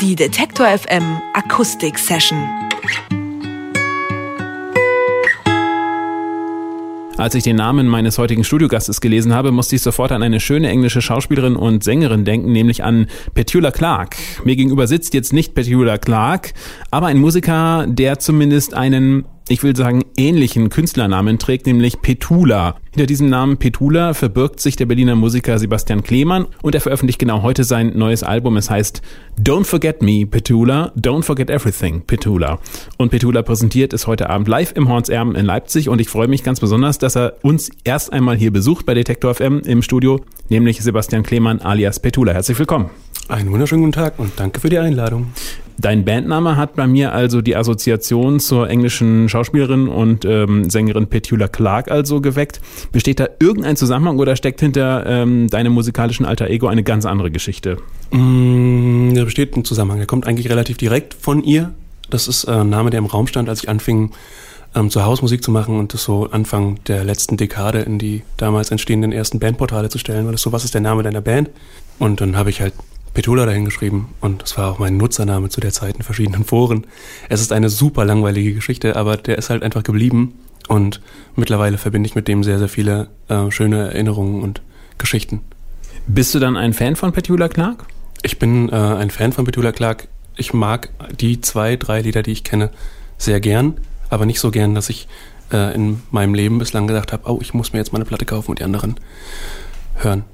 Die Detektor FM Akustik Session. Als ich den Namen meines heutigen Studiogastes gelesen habe, musste ich sofort an eine schöne englische Schauspielerin und Sängerin denken, nämlich an Petula Clark. Mir gegenüber sitzt jetzt nicht Petula Clark, aber ein Musiker, der zumindest einen ich will sagen, ähnlichen Künstlernamen trägt, nämlich Petula. Hinter diesem Namen Petula verbirgt sich der Berliner Musiker Sebastian Klemann und er veröffentlicht genau heute sein neues Album. Es heißt Don't Forget Me, Petula, Don't Forget Everything, Petula. Und Petula präsentiert es heute Abend live im Horns Erben in Leipzig und ich freue mich ganz besonders, dass er uns erst einmal hier besucht bei Detektor FM im Studio, nämlich Sebastian Klemann alias Petula. Herzlich willkommen. Einen wunderschönen guten Tag und danke für die Einladung. Dein Bandname hat bei mir also die Assoziation zur englischen Schauspielerin und ähm, Sängerin Petula Clark also geweckt. Besteht da irgendein Zusammenhang oder steckt hinter ähm, deinem musikalischen Alter Ego eine ganz andere Geschichte? Mm, da besteht ein Zusammenhang. Der kommt eigentlich relativ direkt von ihr. Das ist äh, ein Name, der im Raum stand, als ich anfing, ähm, zu Hausmusik zu machen und das so Anfang der letzten Dekade in die damals entstehenden ersten Bandportale zu stellen. Weil das so, was ist der Name deiner Band? Und dann habe ich halt Petula dahingeschrieben und das war auch mein Nutzername zu der Zeit in verschiedenen Foren. Es ist eine super langweilige Geschichte, aber der ist halt einfach geblieben und mittlerweile verbinde ich mit dem sehr, sehr viele äh, schöne Erinnerungen und Geschichten. Bist du dann ein Fan von Petula Clark? Ich bin äh, ein Fan von Petula Clark. Ich mag die zwei, drei Lieder, die ich kenne, sehr gern, aber nicht so gern, dass ich äh, in meinem Leben bislang gedacht habe, oh, ich muss mir jetzt mal eine Platte kaufen und die anderen hören.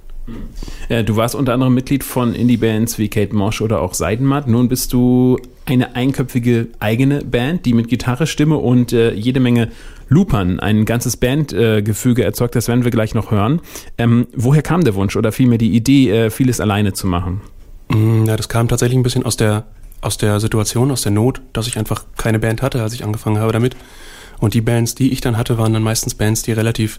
Ja, du warst unter anderem Mitglied von Indie-Bands wie Kate Mosh oder auch Seidenmatt. Nun bist du eine einköpfige eigene Band, die mit Gitarre, Stimme und äh, jede Menge Loopern ein ganzes Bandgefüge äh, erzeugt. Das werden wir gleich noch hören. Ähm, woher kam der Wunsch oder vielmehr die Idee, äh, vieles alleine zu machen? Mm, ja, das kam tatsächlich ein bisschen aus der, aus der Situation, aus der Not, dass ich einfach keine Band hatte, als ich angefangen habe damit. Und die Bands, die ich dann hatte, waren dann meistens Bands, die relativ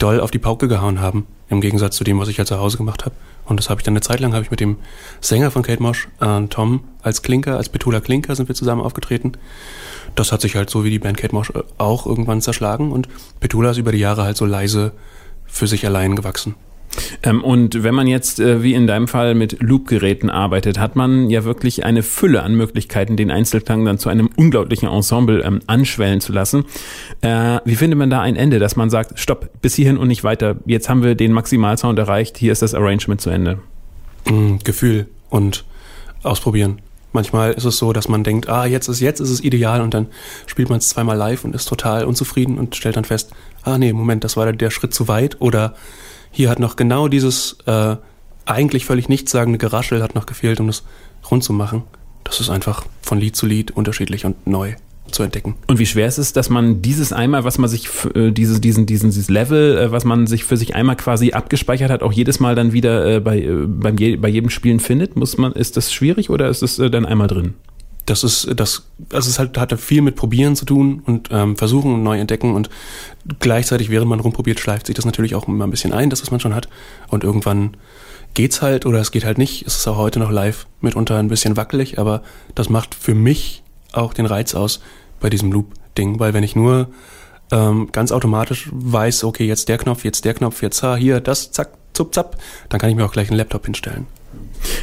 doll auf die Pauke gehauen haben, im Gegensatz zu dem, was ich halt zu Hause gemacht habe. Und das habe ich dann eine Zeit lang, habe ich mit dem Sänger von Kate Mosh, äh, Tom, als Klinker, als Petula Klinker sind wir zusammen aufgetreten. Das hat sich halt so wie die Band Kate Mosh äh, auch irgendwann zerschlagen und Petula ist über die Jahre halt so leise für sich allein gewachsen. Ähm, und wenn man jetzt, äh, wie in deinem Fall, mit Loop-Geräten arbeitet, hat man ja wirklich eine Fülle an Möglichkeiten, den Einzelklang dann zu einem unglaublichen Ensemble ähm, anschwellen zu lassen. Äh, wie findet man da ein Ende, dass man sagt, stopp, bis hierhin und nicht weiter. Jetzt haben wir den Maximalsound erreicht, hier ist das Arrangement zu Ende. Mm, Gefühl und ausprobieren. Manchmal ist es so, dass man denkt, ah, jetzt ist jetzt ist es ideal und dann spielt man es zweimal live und ist total unzufrieden und stellt dann fest, ah nee, Moment, das war der Schritt zu weit oder hier hat noch genau dieses äh, eigentlich völlig nichtssagende Geraschel hat noch gefehlt, um das rund zu machen. Das ist einfach von Lied zu Lied unterschiedlich und neu zu entdecken. Und wie schwer ist es, dass man dieses einmal, was man sich, äh, dieses, diesen, diesen, dieses Level, äh, was man sich für sich einmal quasi abgespeichert hat, auch jedes Mal dann wieder äh, bei, äh, beim je, bei jedem Spielen findet? Muss man, ist das schwierig oder ist es äh, dann einmal drin? Das ist das also es halt hat viel mit Probieren zu tun und ähm, Versuchen und neu entdecken und gleichzeitig während man rumprobiert schleift sich das natürlich auch immer ein bisschen ein, das was man schon hat und irgendwann geht's halt oder es geht halt nicht. Es ist auch heute noch live mitunter ein bisschen wackelig, aber das macht für mich auch den Reiz aus bei diesem Loop-Ding, weil wenn ich nur ähm, ganz automatisch weiß, okay, jetzt der Knopf, jetzt der Knopf, jetzt ah, hier, das, zack, zup, zapp, dann kann ich mir auch gleich einen Laptop hinstellen.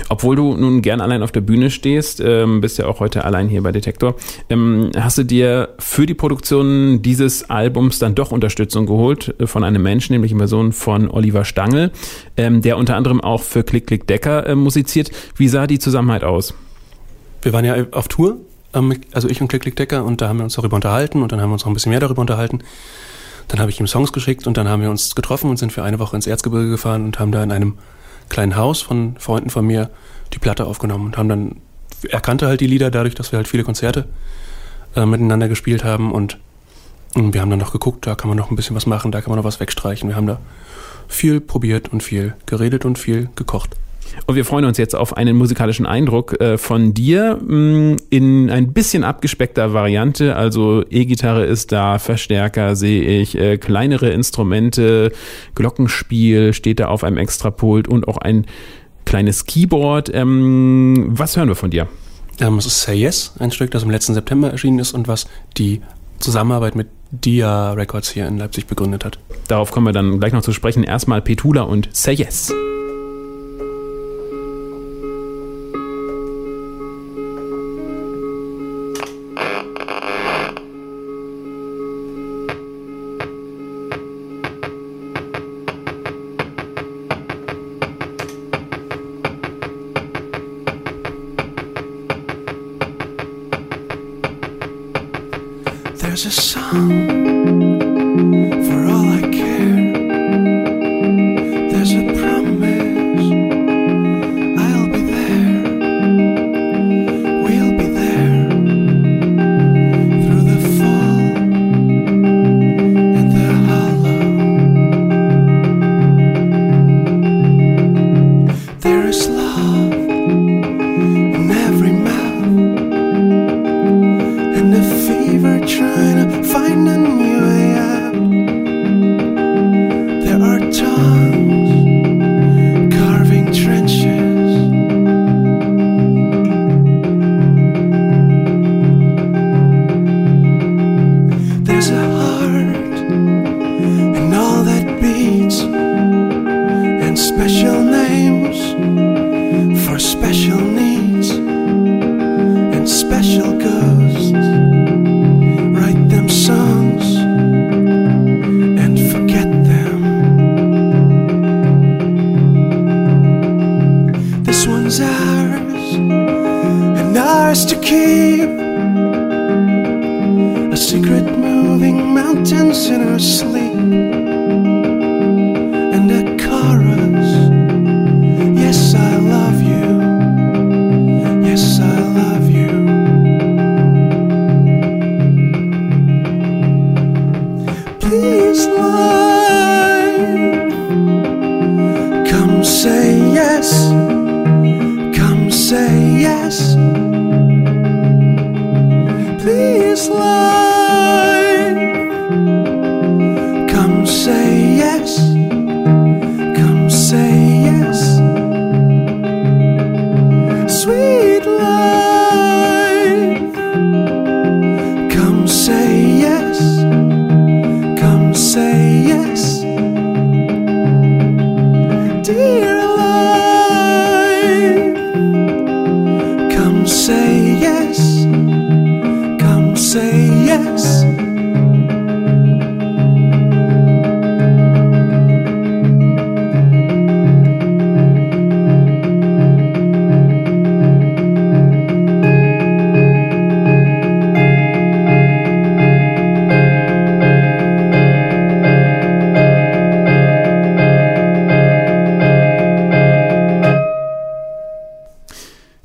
Obwohl du nun gern allein auf der Bühne stehst, ähm, bist ja auch heute allein hier bei Detektor, ähm, hast du dir für die Produktion dieses Albums dann doch Unterstützung geholt äh, von einem Menschen, nämlich in Person von Oliver Stangl, ähm, der unter anderem auch für Klick Klick Decker äh, musiziert. Wie sah die Zusammenarbeit aus? Wir waren ja auf Tour, ähm, also ich und Klick Klick Decker, und da haben wir uns darüber unterhalten und dann haben wir uns noch ein bisschen mehr darüber unterhalten. Dann habe ich ihm Songs geschickt und dann haben wir uns getroffen und sind für eine Woche ins Erzgebirge gefahren und haben da in einem kleinen Haus von Freunden von mir die Platte aufgenommen und haben dann, er kannte halt die Lieder dadurch, dass wir halt viele Konzerte äh, miteinander gespielt haben und, und wir haben dann noch geguckt, da kann man noch ein bisschen was machen, da kann man noch was wegstreichen. Wir haben da viel probiert und viel geredet und viel gekocht. Und wir freuen uns jetzt auf einen musikalischen Eindruck äh, von dir mm, in ein bisschen abgespeckter Variante. Also E-Gitarre ist da, Verstärker sehe ich, äh, kleinere Instrumente, Glockenspiel steht da auf einem Extrapult und auch ein kleines Keyboard. Ähm, was hören wir von dir? Ähm, es ist Say Yes, ein Stück, das im letzten September erschienen ist und was die Zusammenarbeit mit Dia Records hier in Leipzig begründet hat. Darauf kommen wir dann gleich noch zu sprechen. Erstmal Petula und Say Yes. There's a song special needs and special ghosts. Write them songs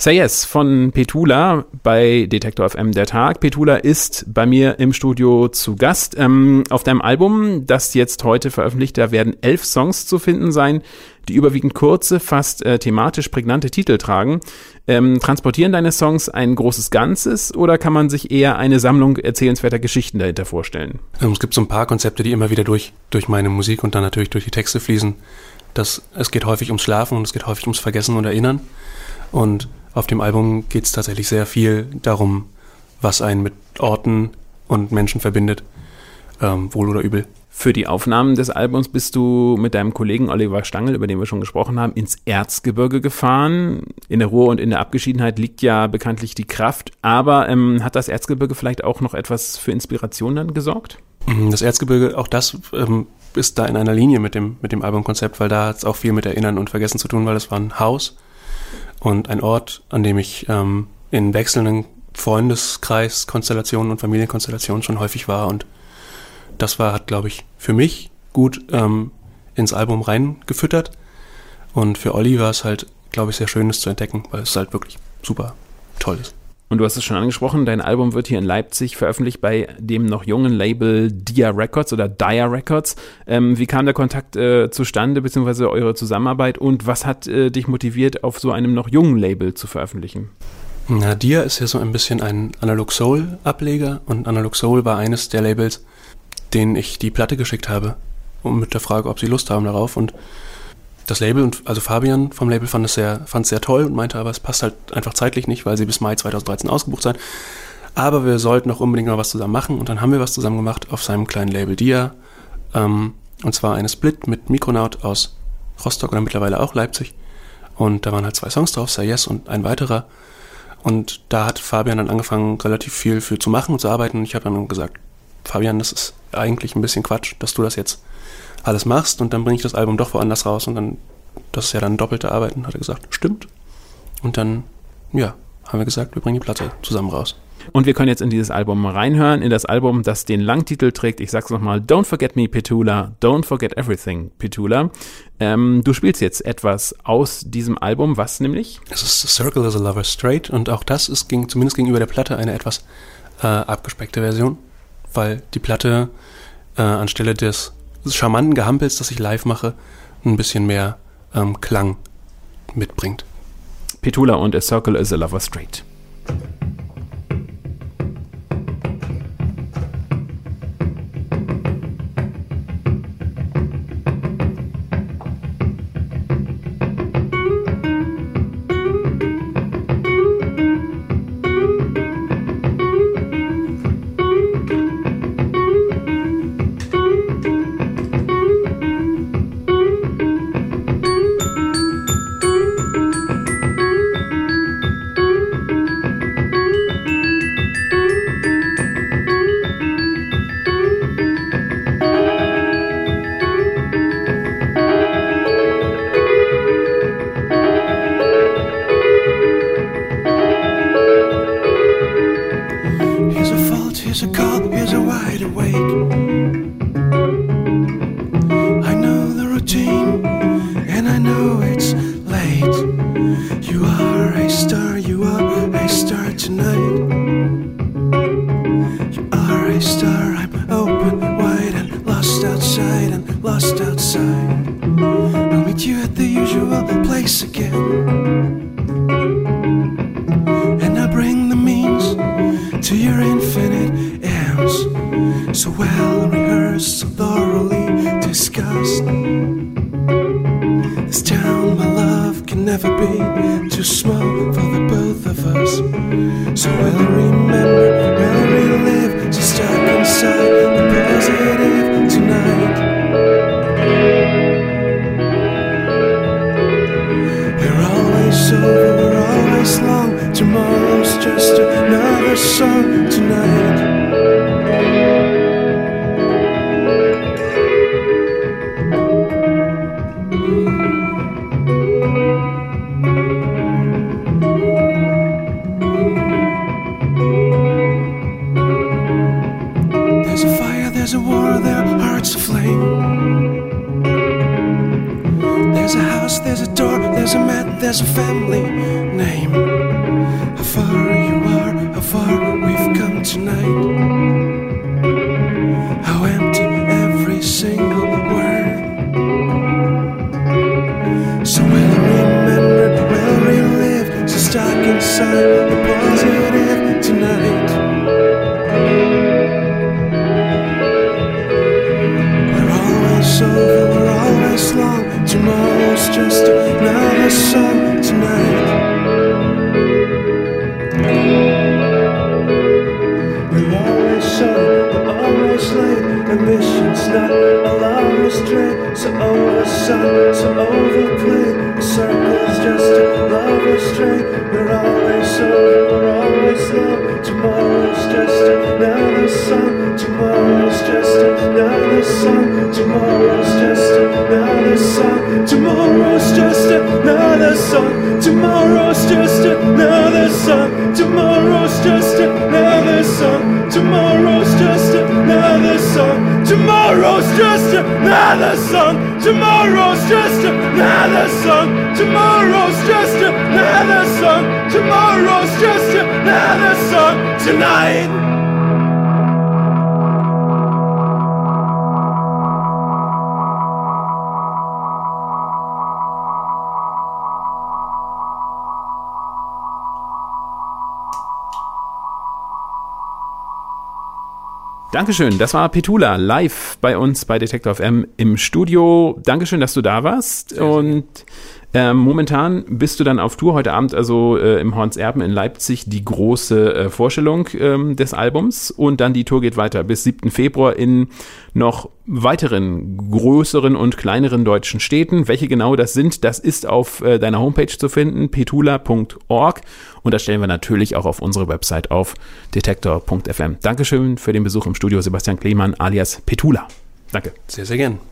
Say Yes von Petula bei Detektor FM der Tag. Petula ist bei mir im Studio zu Gast. Ähm, auf deinem Album, das jetzt heute veröffentlicht, da werden elf Songs zu finden sein, die überwiegend kurze, fast äh, thematisch prägnante Titel tragen. Ähm, transportieren deine Songs ein großes Ganzes oder kann man sich eher eine Sammlung erzählenswerter Geschichten dahinter vorstellen? Ähm, Es gibt so ein paar Konzepte, die immer wieder durch, durch meine Musik und dann natürlich durch die Texte fließen. Das, es geht häufig ums Schlafen und es geht häufig ums Vergessen und Erinnern. Und auf dem Album geht es tatsächlich sehr viel darum, was einen mit Orten und Menschen verbindet, ähm, wohl oder übel. Für die Aufnahmen des Albums bist du mit deinem Kollegen Oliver Stangl, über den wir schon gesprochen haben, ins Erzgebirge gefahren. In der Ruhe und in der Abgeschiedenheit liegt ja bekanntlich die Kraft. Aber ähm, hat das Erzgebirge vielleicht auch noch etwas für Inspiration dann gesorgt? Das Erzgebirge, auch das ähm, ist da in einer Linie mit dem, mit dem Albumkonzept, weil da hat es auch viel mit Erinnern und Vergessen zu tun, weil das war ein Haus und ein Ort, an dem ich ähm, in wechselnden Freundeskreis-Konstellationen und Familienkonstellationen schon häufig war und das war, hat, glaube ich, für mich gut ähm, ins Album reingefüttert und für Olli war es halt, glaube ich, sehr schön, das zu entdecken, weil es halt wirklich super toll ist. Und du hast es schon angesprochen, dein Album wird hier in Leipzig veröffentlicht bei dem noch jungen Label Dia Records oder Dia Records. Ähm, wie kam der Kontakt äh, zustande, beziehungsweise eure Zusammenarbeit und was hat äh, dich motiviert, auf so einem noch jungen Label zu veröffentlichen? Na, Dia ist ja so ein bisschen ein Analog Soul Ableger und Analog Soul war eines der Labels, denen ich die Platte geschickt habe, um mit der Frage, ob sie Lust haben darauf und das Label und also Fabian vom Label fand es sehr, fand es sehr toll und meinte aber, es passt halt einfach zeitlich nicht, weil sie bis Mai 2013 ausgebucht sein. Aber wir sollten noch unbedingt noch was zusammen machen und dann haben wir was zusammen gemacht auf seinem kleinen Label Dia. Ähm, und zwar eine Split mit Mikronaut aus Rostock oder mittlerweile auch Leipzig. Und da waren halt zwei Songs drauf, Say Yes und ein weiterer. Und da hat Fabian dann angefangen, relativ viel für zu machen und zu arbeiten. Und ich habe dann gesagt, Fabian, das ist eigentlich ein bisschen Quatsch, dass du das jetzt alles machst und dann bringe ich das Album doch woanders raus und dann, das ist ja dann doppelte Arbeit. Und hat er gesagt, stimmt. Und dann, ja, haben wir gesagt, wir bringen die Platte zusammen raus. Und wir können jetzt in dieses Album reinhören, in das Album, das den Langtitel trägt. Ich sag's nochmal, Don't Forget Me, Petula, Don't Forget Everything, Petula. Ähm, du spielst jetzt etwas aus diesem Album, was nämlich? Es ist Circle is a Lover Straight und auch das ist ging, zumindest gegenüber der Platte eine etwas äh, abgespeckte Version, weil die Platte äh, anstelle des charmanten Gehampels, das ich live mache, ein bisschen mehr ähm, Klang mitbringt. Petula und A Circle is a Lover Straight. A call, here's a wide awake. We're long. Tomorrow's just another song tonight. There's a family name. How far you are, how far we've come tonight. How empty every single word. So we'll remember, we'll relive, so stuck inside the positive tonight. We're always over, we're always long. Tomorrow's just another song tonight. We're always over, we're always late. Ambition's not a love restraint. So oversung, so overplayed. The circle's just a love restraint. We're always over, we're always low. Tomorrow's just another song. Tomorrow's another song. Tomorrow's just another song. Tomorrow's just another song. Tomorrow's just another song. Tomorrow's just another song. Tomorrow's just another song. Tomorrow's just another song. Tomorrow's just another song. Tomorrow's just another song tonight. Dankeschön, das war Petula live bei uns bei Detektor FM im Studio. Dankeschön, dass du da warst. und ähm, momentan bist du dann auf Tour heute Abend, also äh, im Horns Erben in Leipzig, die große äh, Vorstellung ähm, des Albums. Und dann die Tour geht weiter bis 7. Februar in noch weiteren größeren und kleineren deutschen Städten. Welche genau das sind, das ist auf äh, deiner Homepage zu finden, petula.org. Und das stellen wir natürlich auch auf unsere Website auf detektor.fm. Dankeschön für den Besuch im Studio, Sebastian Klemann alias Petula. Danke. Sehr, sehr gern.